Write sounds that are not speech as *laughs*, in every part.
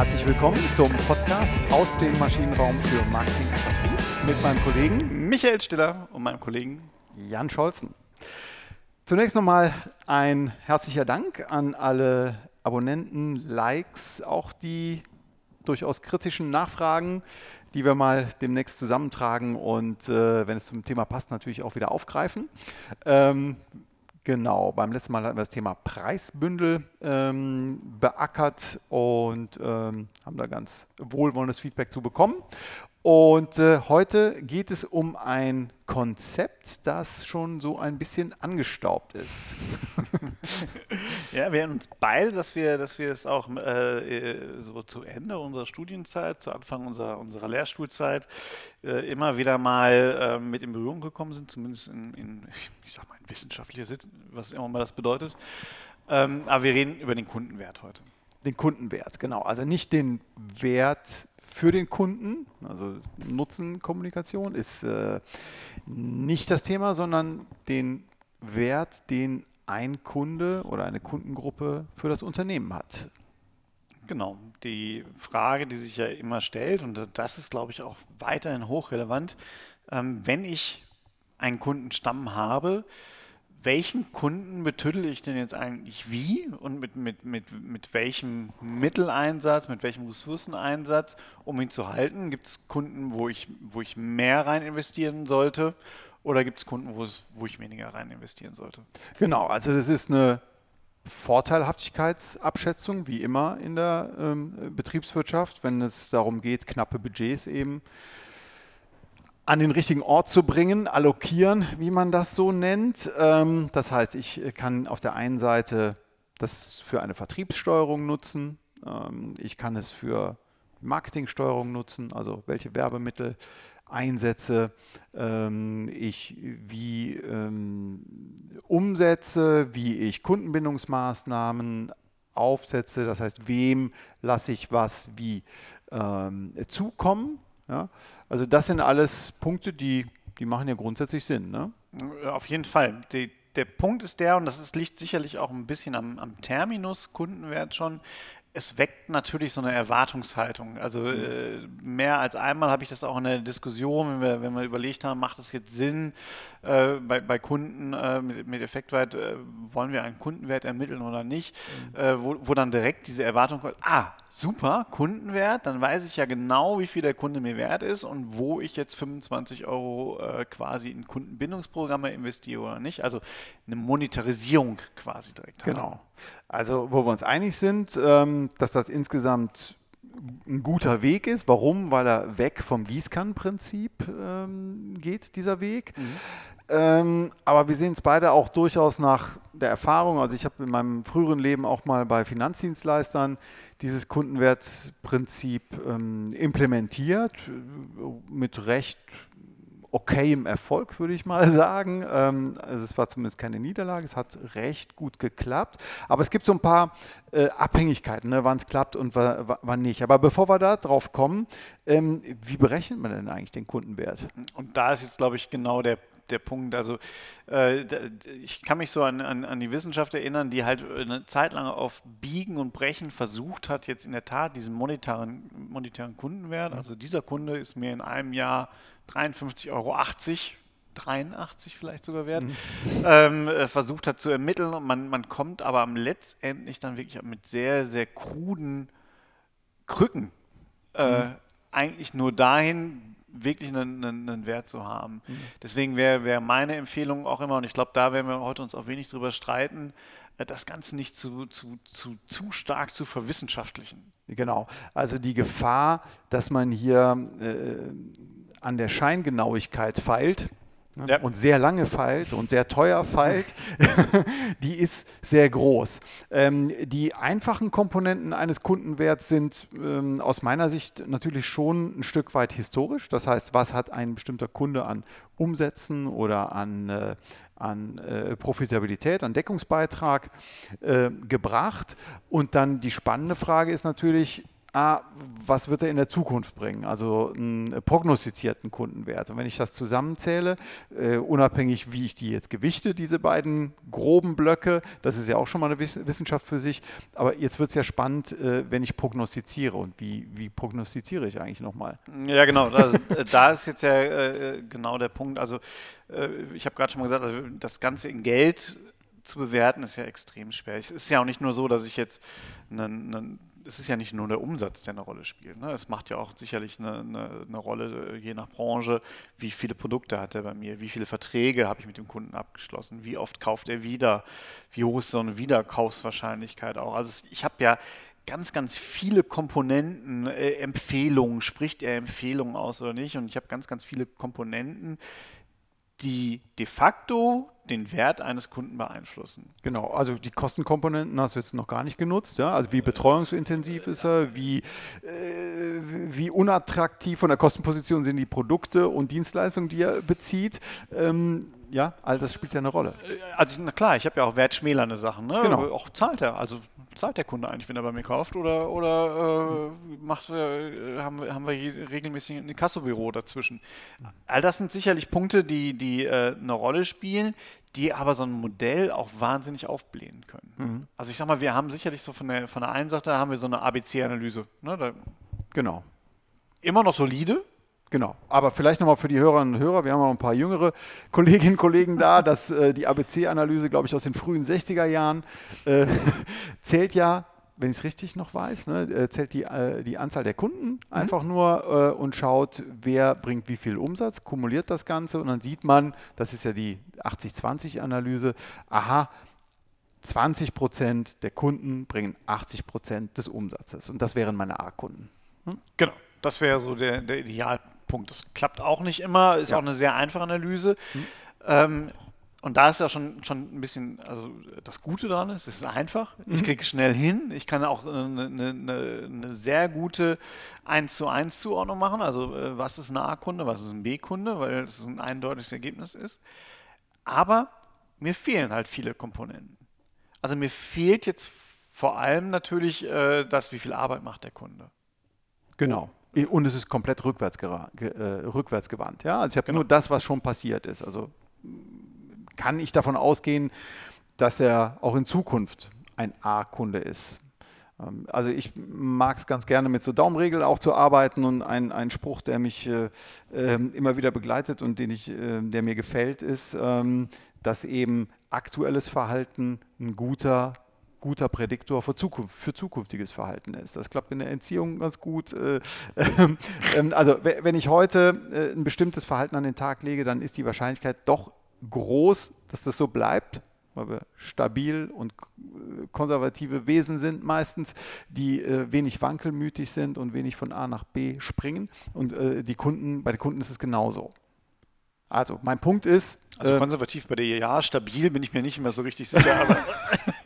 Herzlich willkommen zum Podcast aus dem Maschinenraum für Marketing und mit meinem Kollegen Michael Stiller und meinem Kollegen Jan Scholzen. Zunächst nochmal ein herzlicher Dank an alle Abonnenten, Likes, auch die durchaus kritischen Nachfragen, die wir mal demnächst zusammentragen und äh, wenn es zum Thema passt, natürlich auch wieder aufgreifen. Ähm, Genau, beim letzten Mal hatten wir das Thema Preisbündel ähm, beackert und ähm, haben da ganz wohlwollendes Feedback zu bekommen. Und äh, heute geht es um ein Konzept, das schon so ein bisschen angestaubt ist. *laughs* ja, wir erinnern uns beide, dass wir, dass wir es auch äh, so zu Ende unserer Studienzeit, zu Anfang unserer, unserer Lehrstuhlzeit, äh, immer wieder mal äh, mit in Berührung gekommen sind, zumindest in, in ich sag mal, in wissenschaftlicher Sicht, was immer mal das bedeutet. Ähm, aber wir reden über den Kundenwert heute. Den Kundenwert, genau. Also nicht den Wert für den Kunden, also Nutzenkommunikation ist äh, nicht das Thema, sondern den Wert, den ein Kunde oder eine Kundengruppe für das Unternehmen hat. Genau, die Frage, die sich ja immer stellt, und das ist, glaube ich, auch weiterhin hochrelevant, ähm, wenn ich einen Kundenstamm habe, welchen Kunden betüttel ich denn jetzt eigentlich wie und mit, mit, mit, mit welchem Mitteleinsatz, mit welchem Ressourceneinsatz, um ihn zu halten? Gibt es Kunden, wo ich, wo ich mehr rein investieren sollte oder gibt es Kunden, wo, wo ich weniger rein investieren sollte? Genau, also das ist eine Vorteilhaftigkeitsabschätzung, wie immer in der ähm, Betriebswirtschaft, wenn es darum geht, knappe Budgets eben an den richtigen Ort zu bringen, allokieren, wie man das so nennt. Ähm, das heißt, ich kann auf der einen Seite das für eine Vertriebssteuerung nutzen, ähm, ich kann es für Marketingsteuerung nutzen, also welche Werbemittel einsetze, ähm, ich wie umsetze, wie ich Kundenbindungsmaßnahmen aufsetze, das heißt, wem lasse ich was wie zukommen ja? Also das sind alles Punkte, die, die machen ja grundsätzlich Sinn. Ne? Auf jeden Fall. Die, der Punkt ist der, und das ist, liegt sicherlich auch ein bisschen am, am Terminus Kundenwert schon, es weckt natürlich so eine Erwartungshaltung. Also mhm. äh, mehr als einmal habe ich das auch in der Diskussion, wenn wir, wenn wir überlegt haben, macht es jetzt Sinn, äh, bei, bei Kunden äh, mit, mit Effektwert, äh, wollen wir einen Kundenwert ermitteln oder nicht, mhm. Äh, wo, wo dann direkt diese Erwartung kommt, ah, super, Kundenwert, dann weiß ich ja genau, wie viel der Kunde mir wert ist und wo ich jetzt 25 Euro äh, quasi in Kundenbindungsprogramme investiere oder nicht. Also eine Monetarisierung quasi direkt. Genau. Haben. Also wo wir uns einig sind, ähm, dass das insgesamt ein guter Weg ist. Warum? Weil er weg vom Gießkannenprinzip ähm, geht, dieser Weg. Mhm. Ähm, aber wir sehen es beide auch durchaus nach der Erfahrung. Also ich habe in meinem früheren Leben auch mal bei Finanzdienstleistern dieses Kundenwertprinzip ähm, implementiert, mit recht okayem Erfolg, würde ich mal *laughs* sagen. Ähm, also es war zumindest keine Niederlage, es hat recht gut geklappt. Aber es gibt so ein paar äh, Abhängigkeiten, ne, wann es klappt und wann nicht. Aber bevor wir da drauf kommen, ähm, wie berechnet man denn eigentlich den Kundenwert? Und da ist jetzt, glaube ich, genau der der Punkt. Also äh, ich kann mich so an, an, an, die Wissenschaft erinnern, die halt eine Zeit lang auf Biegen und Brechen versucht hat, jetzt in der Tat diesen monetären, monetären Kundenwert. Mhm. Also dieser Kunde ist mir in einem Jahr 53,80 Euro 83 vielleicht sogar wert, mhm. ähm, äh, versucht hat zu ermitteln. Und man, man kommt aber letztendlich dann wirklich mit sehr, sehr kruden Krücken äh, mhm. eigentlich nur dahin, wirklich einen, einen, einen Wert zu haben. Mhm. Deswegen wäre wär meine Empfehlung auch immer, und ich glaube, da werden wir heute uns auch wenig drüber streiten, äh, das Ganze nicht zu, zu, zu, zu stark zu verwissenschaftlichen. Genau, also die Gefahr, dass man hier äh, an der Scheingenauigkeit feilt, ne, ja. und sehr lange feilt und sehr teuer feilt, *laughs* die ist sehr groß. Ähm, die einfachen Komponenten eines Kundenwerts sind ähm, aus meiner Sicht natürlich schon ein Stück weit historisch. Das heißt, was hat ein bestimmter Kunde an Umsätzen oder an, äh, an äh, Profitabilität, an Deckungsbeitrag äh, gebracht? Und dann die spannende Frage ist natürlich, ah, was wird er in der Zukunft bringen? Also einen prognostizierten Kundenwert. Und wenn ich das zusammenzähle, äh, unabhängig wie ich die jetzt gewichte, diese beiden groben Blöcke, das ist ja auch schon mal eine Wissenschaft für sich. Aber jetzt wird es ja spannend, äh, wenn ich prognostiziere. Und wie, wie prognostiziere ich eigentlich nochmal? Ja, genau. Das, äh, da ist jetzt ja äh, genau der Punkt. Also äh, ich habe gerade schon mal gesagt, also das Ganze in Geld zu bewerten, ist ja extrem schwer. Es ist ja auch nicht nur so, dass ich jetzt einen, einen es ist ja nicht nur der Umsatz, der eine Rolle spielt. Ne? Es macht ja auch sicherlich eine, eine, eine, Rolle, äh, je nach Branche, wie viele Produkte hat er bei mir, wie viele Verträge habe ich mit dem Kunden abgeschlossen, wie oft kauft er wieder, wie hoch ist so eine Wiederkaufswahrscheinlichkeit auch. Also ich habe ja ganz, ganz viele Komponenten, äh, Empfehlungen, spricht er Empfehlungen aus oder nicht? Und ich habe ganz, ganz viele Komponenten, die de facto den Wert eines Kunden beeinflussen. Genau, also die Kostenkomponenten hast du jetzt noch gar nicht genutzt. Ja? Also wie betreuungsintensiv ist er, wie, äh, wie unattraktiv von der Kostenposition sind die Produkte und Dienstleistungen, die er bezieht. Ähm, ja, all das spielt ja eine Rolle. Also na klar, ich habe ja auch wertschmälernde Sachen. Ne? Genau. Auch zahlt er. Also zahlt der Kunde eigentlich, wenn er bei mir kauft? Oder, oder äh, macht, äh, haben, wir, haben wir regelmäßig ein Kassobüro dazwischen? All das sind sicherlich Punkte, die, die äh, eine Rolle spielen, die aber so ein Modell auch wahnsinnig aufblähen können. Mhm. Also ich sag mal, wir haben sicherlich so von der, von der einen Seite haben wir so eine ABC-Analyse. Ne? genau. Immer noch solide, Genau, aber vielleicht nochmal für die Hörerinnen und Hörer, wir haben auch ein paar jüngere Kolleginnen und Kollegen da, dass äh, die ABC-Analyse, glaube ich, aus den frühen 60er Jahren äh, *laughs* zählt ja, wenn ich es richtig noch weiß, ne, äh, zählt die, äh, die Anzahl der Kunden mhm. einfach nur äh, und schaut, wer bringt wie viel Umsatz, kumuliert das Ganze und dann sieht man, das ist ja die 80-20-Analyse, aha, 20 Prozent der Kunden bringen 80 Prozent des Umsatzes und das wären meine A-Kunden. Hm? Genau, das wäre so der, der Idealpunkt. Punkt. Das klappt auch nicht immer, ist ja. auch eine sehr einfache Analyse. Hm. Ähm, und da ist ja schon, schon ein bisschen, also das Gute daran ist, es ist einfach. Mhm. Ich kriege schnell hin. Ich kann auch eine, eine, eine, sehr gute 1 zu 1 Zuordnung machen. Also äh, was ist ein A-Kunde, was ist ein B-Kunde, weil das ein eindeutiges Ergebnis ist. Aber mir fehlen halt viele Komponenten. Also mir fehlt jetzt vor allem natürlich äh, das, wie viel Arbeit macht der Kunde. Genau. Und es ist komplett rückwärts, äh, rückwärts gewandt. Ja? Also ich habe genau. nur das, was schon passiert ist. Also kann ich davon ausgehen, dass er auch in Zukunft ein A-Kunde ist. Ähm, also ich mag es ganz gerne mit so Daumenregeln auch zu arbeiten und ein, ein Spruch, der mich äh, äh, immer wieder begleitet und den ich, äh, der mir gefällt, ist, ähm, dass eben aktuelles Verhalten ein guter guter Prädiktor für, Zukunft, für zukünftiges Verhalten ist. Das klappt in der Entziehung ganz gut. Äh, ähm, also wenn ich heute äh, ein bestimmtes Verhalten an den Tag lege, dann ist die Wahrscheinlichkeit doch groß, dass das so bleibt, weil wir stabil und äh, konservative Wesen sind meistens, die wenig wankelmütig sind und wenig von A nach B springen. Und die Kunden, bei den Kunden ist es genauso. Also mein Punkt ist. Also konservativ bei dir ja, stabil bin ich mir nicht mehr so richtig sicher, aber. *laughs*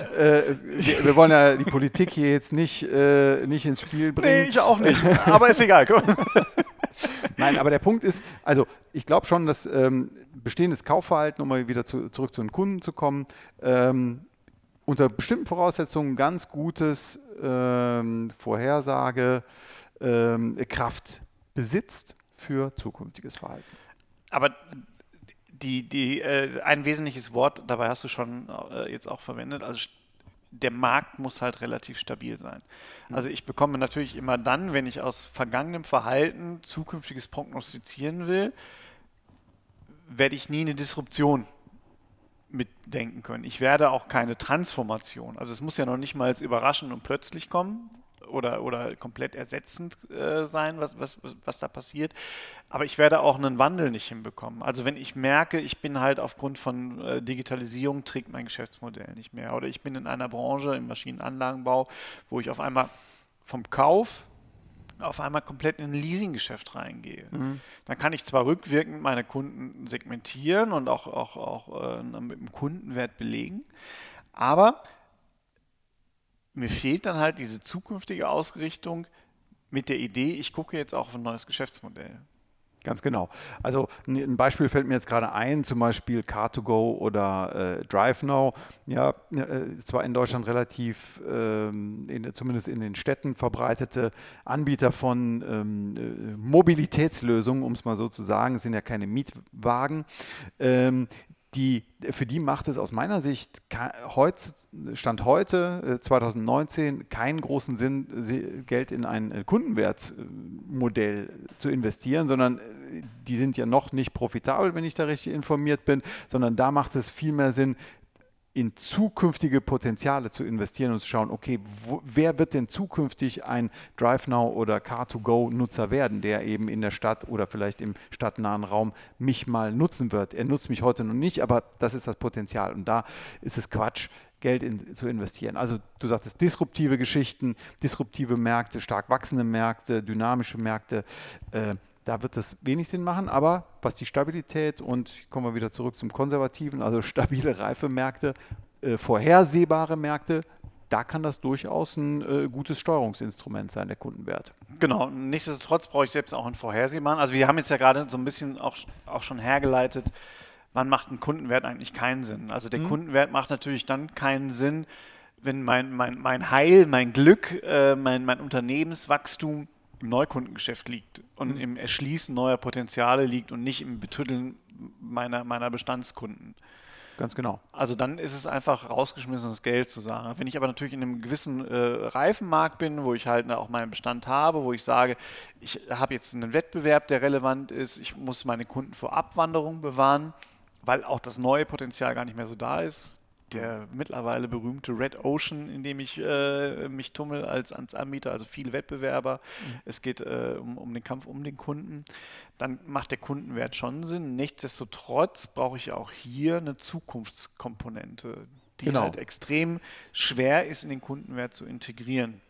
äh, wir, wir, wollen ja die Politik hier jetzt nicht, äh, nicht ins Spiel bringen. Nee, ich auch nicht. Aber ist egal. *laughs* Nein, aber der Punkt ist, also ich glaube schon, dass ähm, bestehendes Kaufverhalten, um mal wieder zu, zurück zu den Kunden zu kommen, ähm, unter bestimmten Voraussetzungen ganz gutes ähm, Vorhersage ähm, Kraft besitzt für zukünftiges Verhalten. Aber die, die, äh, ein wesentliches Wort, dabei hast du schon äh, jetzt auch verwendet, also der Markt muss halt relativ stabil sein. Mhm. Also ich bekomme natürlich immer dann, wenn ich aus vergangenem Verhalten zukünftiges prognostizieren will, werde ich nie eine Disruption mitdenken können. Ich werde auch keine Transformation. Also es muss ja noch nicht mal überraschend und plötzlich kommen, oder, oder komplett ersetzend äh, sein, was, was, was da passiert. Aber ich werde auch einen Wandel nicht hinbekommen. Also wenn ich merke, ich bin halt aufgrund von äh, Digitalisierung trägt mein Geschäftsmodell nicht mehr. Oder ich bin in einer Branche im Maschinenanlagenbau, wo ich auf einmal vom Kauf auf einmal komplett in ein Leasinggeschäft reingehe. Mhm. Dann kann ich zwar rückwirkend meine Kunden segmentieren und auch, auch, auch äh, mit dem Kundenwert belegen, aber mir fehlt dann halt diese zukünftige Ausrichtung mit der Idee, ich gucke jetzt auch auf ein neues Geschäftsmodell. Ganz genau. Also ein Beispiel fällt mir jetzt gerade ein, zum Beispiel Car2Go oder äh, DriveNow. Ja, äh, zwar in Deutschland relativ, ähm, in, zumindest in den Städten verbreitete Anbieter von ähm, äh, Mobilitätslösungen, um es mal so zu sagen. Es sind ja keine Mietwagen. Ähm, die, für die macht es aus meiner Sicht Stand heute, 2019, äh, keinen großen Sinn, Geld in ein äh, Kundenwertmodell zu investieren, sondern äh, die sind ja noch nicht profitabel, wenn ich da richtig informiert bin, sondern da macht es viel mehr Sinn, in zukünftige Potenziale zu investieren und zu schauen, okay, wo, wer wird denn zukünftig ein DriveNow oder Car2Go-Nutzer werden, der eben in der Stadt oder vielleicht im stadtnahen Raum mich mal nutzen wird. Er nutzt mich heute noch nicht, aber das ist das Potenzial. Und da ist es Quatsch, Geld in, zu investieren. Also du sagtest disruptive Geschichten, disruptive Märkte, stark wachsende Märkte, dynamische Märkte. Äh, da wird es wenig Sinn machen, aber was die Stabilität und kommen wir wieder zurück zum Konservativen, also *laughs* stabile Reifemärkte, äh, vorhersehbare Märkte, da kann das durchaus ein äh, gutes Steuerungsinstrument sein, der Kundenwert. Genau, nichtsdestotrotz brauche ich selbst auch einen vorhersehbaren. Also wir haben jetzt ja gerade so ein bisschen auch, auch schon hergeleitet, wann macht ein Kundenwert eigentlich keinen Sinn. Also der mhm. Kundenwert macht natürlich dann keinen Sinn, wenn mein, mein, mein Heil, mein Glück, äh, mein, mein Unternehmenswachstum im Neukundengeschäft liegt und mhm. im Erschließen neuer Potenziale liegt und nicht im Betütteln meiner, meiner Bestandskunden. Ganz genau. Also dann ist es einfach rausgeschmissenes Geld zu sagen. Wenn ich aber natürlich in einem gewissen äh, Reifenmarkt bin, wo ich halt auch meinen Bestand habe, wo ich sage, ich habe jetzt einen Wettbewerb, der relevant ist, ich muss meine Kunden vor Abwanderung bewahren, weil auch das neue Potenzial gar nicht mehr so da ist, der mittlerweile berühmte Red Ocean, in dem ich äh, mich tummel als, als Anbieter, also viele Wettbewerber. Mhm. Es geht äh, um, um den Kampf um den Kunden. Dann macht der Kundenwert schon Sinn. Nichtsdestotrotz brauche ich auch hier eine Zukunftskomponente, die genau. halt extrem schwer ist, in den Kundenwert zu integrieren.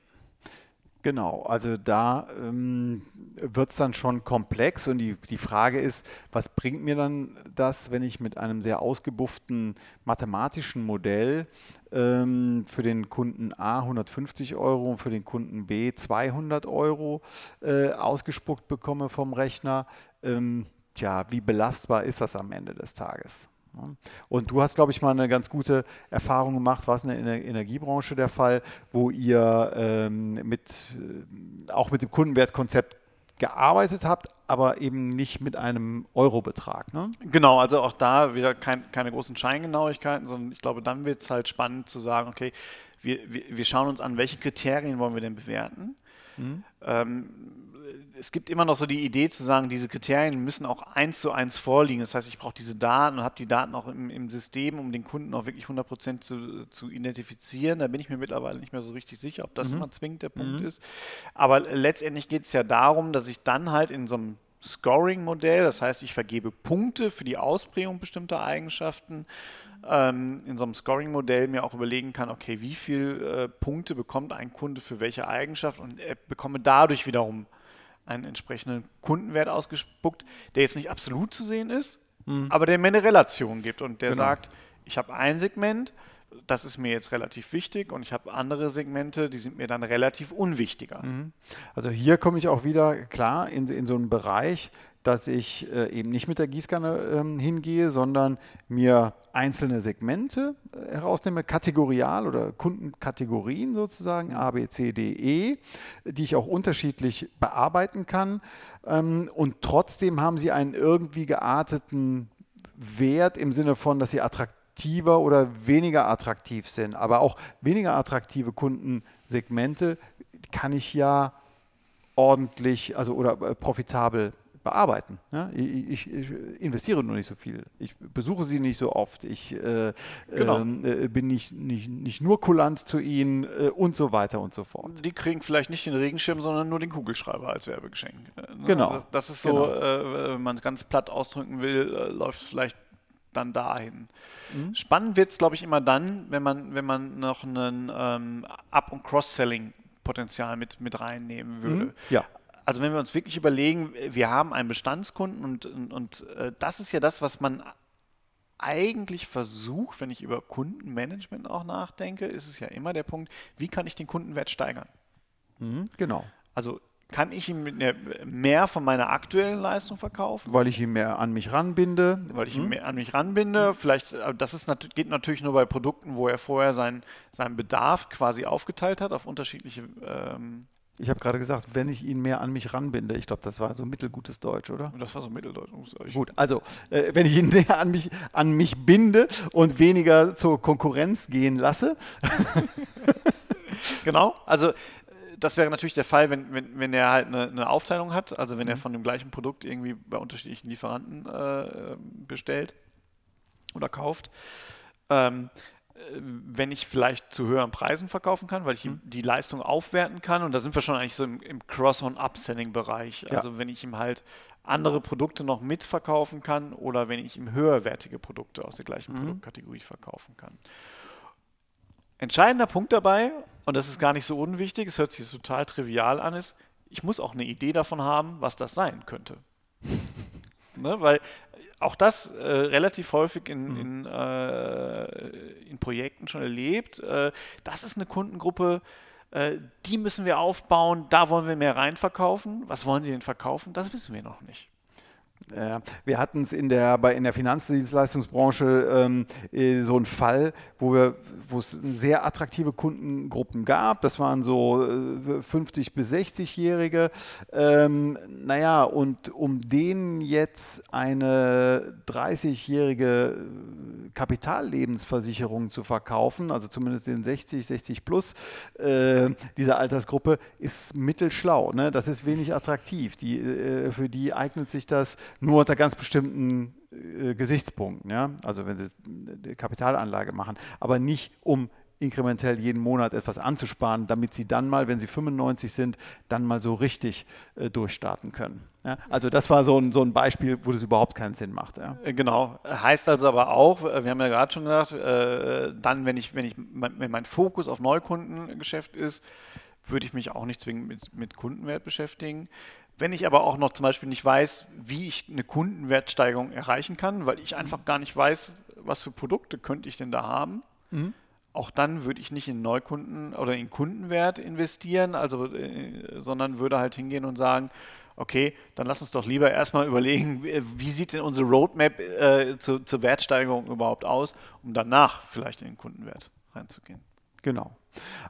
Genau, also da ähm, wird es dann schon komplex und die, die Frage ist, was bringt mir dann das, wenn ich mit einem sehr ausgebufften mathematischen Modell ähm, für den Kunden A 150 Euro und für den Kunden B 200 Euro äh, ausgespuckt bekomme vom Rechner? Ähm, tja, wie belastbar ist das am Ende des Tages? Und du hast, glaube ich, mal eine ganz gute Erfahrung gemacht, war es in der Energiebranche der Fall, wo ihr ähm, mit, äh, auch mit dem Kundenwertkonzept gearbeitet habt, aber eben nicht mit einem Eurobetrag. Ne? Genau, also auch da wieder kein, keine großen Scheingenauigkeiten, sondern ich glaube, dann wird es halt spannend zu sagen, okay, wir, wir, wir, schauen uns an, welche Kriterien wollen wir denn bewerten. Mhm. Ähm, es gibt immer noch so die Idee zu sagen, diese Kriterien müssen auch eins zu eins vorliegen. Das heißt, ich brauche diese Daten und habe die Daten auch im, im, System, um den Kunden auch wirklich 100% zu, zu identifizieren. Da bin ich mir mittlerweile nicht mehr so richtig sicher, ob das mhm. immer zwingend der Punkt mhm. ist. Aber letztendlich geht es ja darum, dass ich dann halt in so einem Scoring-Modell, das heißt, ich vergebe Punkte für die Ausprägung bestimmter Eigenschaften, ähm, in so einem Scoring-Modell mir auch überlegen kann, okay, wie viele äh, Punkte bekommt ein Kunde für welche Eigenschaft und er bekomme dadurch wiederum einen entsprechenden Kundenwert ausgespuckt, der jetzt nicht absolut zu sehen ist, mhm. aber der mir eine Relation gibt und der genau. sagt, ich habe ein Segment, das ist mir jetzt relativ wichtig und ich habe andere Segmente, die sind mir dann relativ unwichtiger. Mhm. Also hier komme ich auch wieder klar in, in so einen Bereich, dass ich äh, eben nicht mit der Gießkanne ähm, hingehe, sondern mir einzelne Segmente äh, herausnehme, kategorial oder Kundenkategorien sozusagen, A, B, C, D, E, die ich auch unterschiedlich bearbeiten kann. Ähm, und trotzdem haben sie einen irgendwie gearteten Wert im Sinne von, dass sie attraktiver oder weniger attraktiv sind. Aber auch weniger attraktive Kundensegmente kann ich ja ordentlich also oder äh, profitabel bearbeiten. Ja? Ich, ich, ich, investiere nur nicht so viel. Ich besuche sie nicht so oft. Ich äh, genau. äh, bin nicht, nicht, nicht nur kulant zu ihnen äh, und so weiter und so fort. Die kriegen vielleicht nicht den Regenschirm, sondern nur den Kugelschreiber als Werbegeschenk. Ne? Genau. Das, das ist so, genau. Äh, wenn man es ganz platt ausdrücken will, äh, läuft vielleicht dann dahin. Mhm. Spannend wird es, glaube ich, immer dann, wenn man, wenn man noch ein ähm, Up- und Cross-Selling Potenzial mit, mit reinnehmen würde. Mhm. Ja also wenn wir uns wirklich überlegen, wir haben einen Bestandskunden und, und, und äh, das ist ja das, was man eigentlich versucht, wenn ich über Kundenmanagement auch nachdenke, ist es ja immer der Punkt, wie kann ich den Kundenwert steigern? Mhm, genau. Also kann ich ihm mehr von meiner aktuellen Leistung verkaufen? Weil ich ihn mehr an mich ranbinde. Weil ich ihn hm? mehr an mich ranbinde. Vielleicht, äh, das ist, geht natürlich nur bei Produkten, wo er vorher seinen, seinen Bedarf quasi aufgeteilt hat auf unterschiedliche. Ähm ich habe gerade gesagt, wenn ich ihn mehr an mich ranbinde. Ich glaube, das war so mittelgutes Deutsch, oder? Das war so mitteldeutsch. Gut, also äh, wenn ich ihn *laughs* näher an mich, an mich binde und weniger zur Konkurrenz gehen lasse. *laughs* genau, also das wäre natürlich der Fall, wenn, wenn, wenn er halt eine, eine Aufteilung hat, also wenn er mhm. von dem gleichen Produkt irgendwie bei unterschiedlichen Lieferanten äh, bestellt oder kauft. Ähm, wenn ich vielleicht zu höheren Preisen verkaufen kann, weil ich mhm. die Leistung aufwerten kann. Und da sind wir schon eigentlich so im, im Cross-on-Upselling-Bereich. Ja. Also wenn ich ihm halt andere Produkte noch mitverkaufen kann oder wenn ich ihm höherwertige Produkte aus der gleichen mhm. Produktkategorie verkaufen kann. Entscheidender Punkt dabei, und das ist gar nicht so unwichtig, es hört sich total trivial an, ist, ich muss auch eine Idee davon haben, was das sein könnte. *laughs* ne? Weil auch das äh, relativ häufig in, mhm. in, äh, in, Projekten schon erlebt. Äh, das ist eine Kundengruppe, äh, die müssen wir aufbauen, da wollen wir mehr reinverkaufen. Was wollen sie denn verkaufen? Das wissen wir noch nicht. Ja, wir hatten es in der, bei, in der Finanzdienstleistungsbranche ähm, äh, so einen Fall, wo, wir, wo es sehr attraktive Kundengruppen gab. Das waren so äh, 50- bis 60-Jährige. Ähm, naja, und um denen jetzt eine 30-jährige Kapitallebensversicherung zu verkaufen, also zumindest den 60, 60 plus äh, dieser Altersgruppe, ist mittelschlau. Ne? Das ist wenig attraktiv. Die, äh, für die eignet sich das nur unter ganz bestimmten äh, Gesichtspunkten. Ja? Also wenn sie Kapitalanlage machen, aber nicht um inkrementell jeden Monat etwas anzusparen, damit sie dann mal, wenn sie 95 sind, dann mal so richtig äh, durchstarten können. Ja? Also das war so ein, so ein Beispiel, wo das überhaupt keinen Sinn macht. Ja? Äh, genau. Heißt also aber auch, äh, wir haben ja gerade schon gesagt, äh, dann, wenn ich, wenn ich, wenn mein Fokus auf Neukundengeschäft ist, würde ich mich auch nicht zwingend mit, mit Kundenwert beschäftigen. Wenn ich aber auch noch zum Beispiel nicht weiß, wie ich eine Kundenwertsteigerung erreichen kann, weil ich einfach gar nicht weiß, was für Produkte könnte ich denn da haben, mhm. auch dann würde ich nicht in Neukunden oder in Kundenwert investieren, also, äh, sondern würde halt hingehen und sagen, okay, dann lass uns doch lieber erstmal überlegen, wie sieht denn unsere Roadmap äh, zu, zur Wertsteigerung überhaupt aus, um danach vielleicht in den Kundenwert reinzugehen. Genau.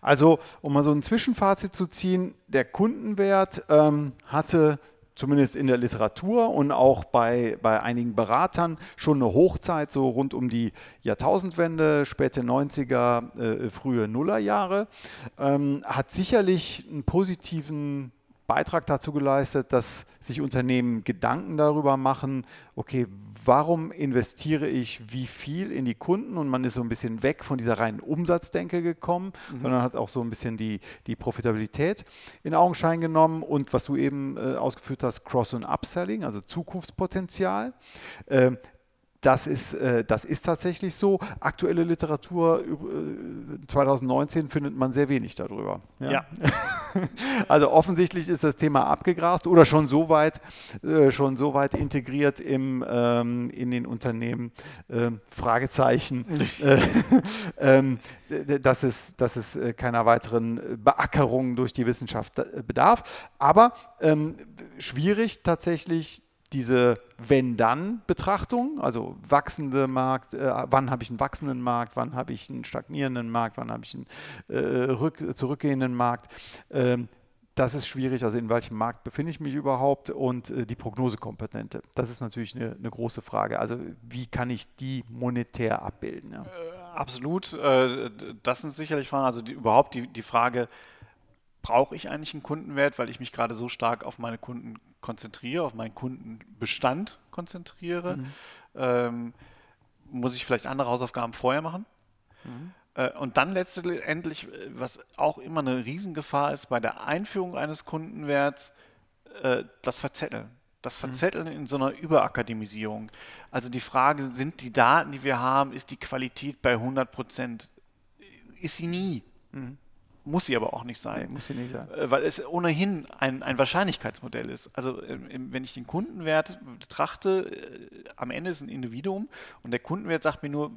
Also, um mal so ein Zwischenfazit zu ziehen, der Kundenwert ähm, hatte zumindest in der Literatur und auch bei, bei einigen Beratern schon eine Hochzeit, so rund um die Jahrtausendwende, späte 90er, äh, frühe Nullerjahre, ähm, hat sicherlich einen positiven Beitrag dazu geleistet, dass sich Unternehmen Gedanken darüber machen, okay, warum investiere ich wie viel in die Kunden und man ist so ein bisschen weg von dieser reinen Umsatzdenke gekommen, mhm. sondern hat auch so ein bisschen die, die Profitabilität in Augenschein genommen und was du eben äh, ausgeführt hast, Cross- und Upselling, also Zukunftspotenzial. Äh, das ist, äh, das ist tatsächlich so. Aktuelle Literatur äh, 2019 findet man sehr wenig darüber. Ja. ja. *laughs* also offensichtlich ist das Thema abgegrast oder schon so weit, äh, schon so weit integriert im, ähm, in den Unternehmen. Ähm, Fragezeichen. Äh, *laughs* ähm, dass es, dass es äh, keiner weiteren Beackerung durch die Wissenschaft äh, bedarf. Aber schwierig tatsächlich diese Wenn-Dann-Betrachtung, also wachsende Markt, äh, wann habe ich einen wachsenden Markt, wann habe ich einen stagnierenden Markt, wann habe ich einen äh, rück, zurückgehenden Markt. Ähm, das ist schwierig, also in welchem Markt befinde ich mich überhaupt und äh, die Prognosekomponente. Das ist natürlich eine, eine, große Frage. Also wie kann ich die monetär abbilden? Ja? Äh, absolut, äh, das sind sicherlich Fragen, also die, überhaupt die, die Frage, brauche ich eigentlich einen Kundenwert, weil ich mich gerade so stark auf meine Kunden konzentriere, auf meinen Kundenbestand konzentriere? Mhm. Ähm, muss ich vielleicht andere Hausaufgaben vorher machen? Mhm. Äh, und dann letztendlich, äh, was auch immer eine Riesengefahr ist bei der Einführung eines Kundenwerts, äh, das Verzetteln. Das mhm. Verzetteln mhm. in so einer Überakademisierung. Also die Frage, sind die Daten, die wir haben, ist die Qualität bei 100 Prozent? Ist sie nie. Muss sie aber auch nicht sein. Nee, muss sie nicht sein. Äh, weil es ohnehin ein, ein Wahrscheinlichkeitsmodell ist. Also wenn ich den Kundenwert betrachte, äh, am Ende ist ein Individuum und der Kundenwert sagt mir nur,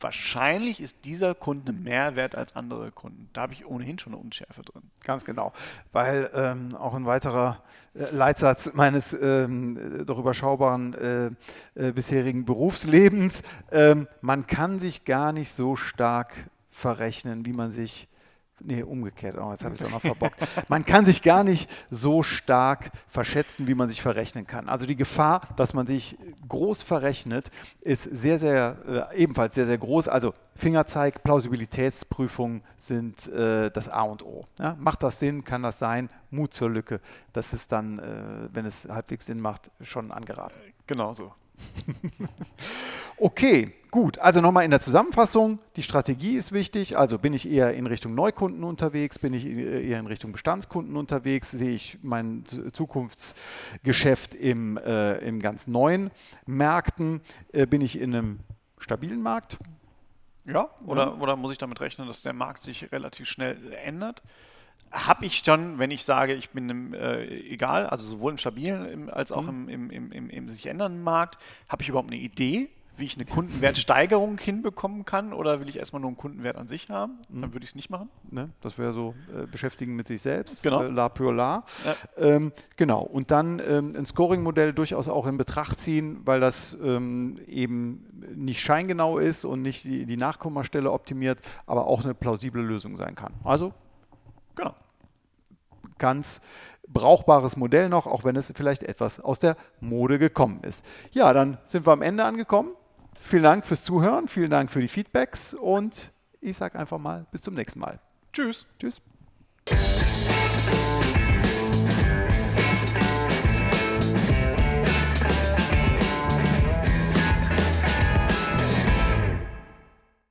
wahrscheinlich ist dieser Kunde mehr wert als andere Kunden. Da habe ich ohnehin schon eine Unschärfe drin. Ganz genau, weil ähm, auch ein weiterer äh, Leitsatz meines ähm, doch überschaubaren äh, äh, bisherigen Berufslebens, ähm, man kann sich gar nicht so stark verrechnen, wie man sich Nee, umgekehrt. Oh, jetzt habe ich es auch noch *laughs* verbockt. Man kann sich gar nicht so stark verschätzen, wie man sich verrechnen kann. Also die Gefahr, dass man sich groß verrechnet, ist sehr, sehr, äh, ebenfalls sehr, sehr groß. Also Fingerzeig, Plausibilitätsprüfungen sind äh, das A und O. Ja, macht das Sinn? Kann das sein? Mut zur Lücke. Das ist dann, äh, wenn es halbwegs Sinn macht, schon angeraten. Genau so. *laughs* okay, gut. Also nochmal in der Zusammenfassung. Die Strategie ist wichtig. Also bin ich eher in Richtung Neukunden unterwegs, bin ich eher in Richtung Bestandskunden unterwegs, sehe ich mein Zukunftsgeschäft im, äh, im ganz neuen Märkten, äh, bin ich in einem stabilen Markt. Ja, oder, oder muss ich damit rechnen, dass der Markt sich relativ schnell ändert? Habe ich schon, wenn ich sage, ich bin im, äh, egal, also sowohl im stabilen im, als auch mhm. im, im, im, im, sich ändernden Markt, habe ich überhaupt eine Idee, wie ich eine Kundenwertsteigerung *laughs* hinbekommen kann oder will ich erstmal nur einen Kundenwert an sich haben? Mhm. Dann würde ich es nicht machen. Ne? Das wäre so äh, beschäftigen mit sich selbst, genau. äh, la pour la. Ja. Ähm, genau, und dann ähm, ein Scoring-Modell durchaus auch in Betracht ziehen, weil das ähm, eben nicht scheingenau ist und nicht die, die Nachkommastelle optimiert, aber auch eine plausible Lösung sein kann. Also Genau. Ganz brauchbares Modell noch, auch wenn es vielleicht etwas aus der Mode gekommen ist. Ja, dann sind wir am Ende angekommen. Vielen Dank fürs Zuhören, vielen Dank für die Feedbacks und ich sage einfach mal bis zum nächsten Mal. Tschüss. Tschüss.